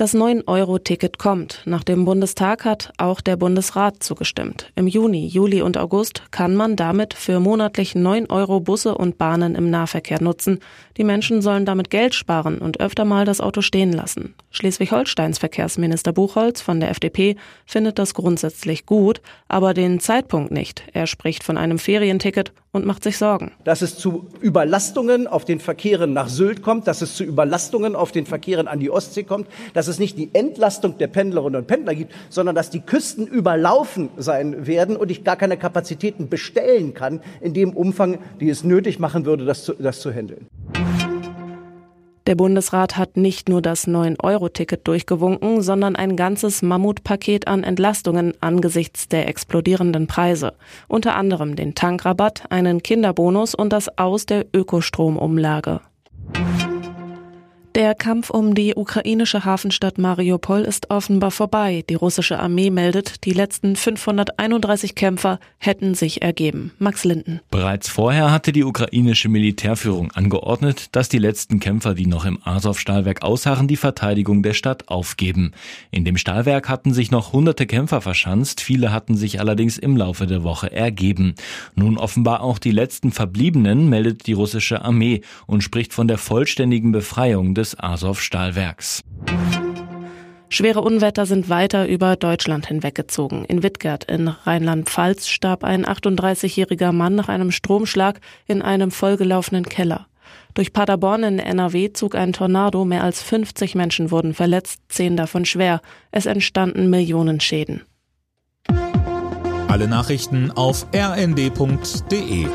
Das 9-Euro-Ticket kommt. Nach dem Bundestag hat auch der Bundesrat zugestimmt. Im Juni, Juli und August kann man damit für monatlich 9 Euro Busse und Bahnen im Nahverkehr nutzen. Die Menschen sollen damit Geld sparen und öfter mal das Auto stehen lassen. Schleswig-Holsteins Verkehrsminister Buchholz von der FDP findet das grundsätzlich gut, aber den Zeitpunkt nicht. Er spricht von einem Ferienticket und macht sich Sorgen. Dass es zu Überlastungen auf den Verkehren nach Sylt kommt, dass es zu Überlastungen auf den Verkehren an die Ostsee kommt, dass es nicht die Entlastung der Pendlerinnen und Pendler gibt, sondern dass die Küsten überlaufen sein werden und ich gar keine Kapazitäten bestellen kann in dem Umfang, die es nötig machen würde, das zu, das zu handeln. Der Bundesrat hat nicht nur das 9-Euro-Ticket durchgewunken, sondern ein ganzes Mammutpaket an Entlastungen angesichts der explodierenden Preise. Unter anderem den Tankrabatt, einen Kinderbonus und das Aus der Ökostromumlage. Der Kampf um die ukrainische Hafenstadt Mariupol ist offenbar vorbei. Die russische Armee meldet, die letzten 531 Kämpfer hätten sich ergeben. Max Linden. Bereits vorher hatte die ukrainische Militärführung angeordnet, dass die letzten Kämpfer, die noch im Azov-Stahlwerk ausharren, die Verteidigung der Stadt aufgeben. In dem Stahlwerk hatten sich noch hunderte Kämpfer verschanzt, viele hatten sich allerdings im Laufe der Woche ergeben. Nun offenbar auch die letzten Verbliebenen meldet die russische Armee und spricht von der vollständigen Befreiung des Azov-Stahlwerks. Schwere Unwetter sind weiter über Deutschland hinweggezogen. In Wittgert in Rheinland-Pfalz starb ein 38-jähriger Mann nach einem Stromschlag in einem vollgelaufenen Keller. Durch Paderborn in NRW zog ein Tornado, mehr als 50 Menschen wurden verletzt, zehn davon schwer. Es entstanden Millionen Schäden. Alle Nachrichten auf rnd.de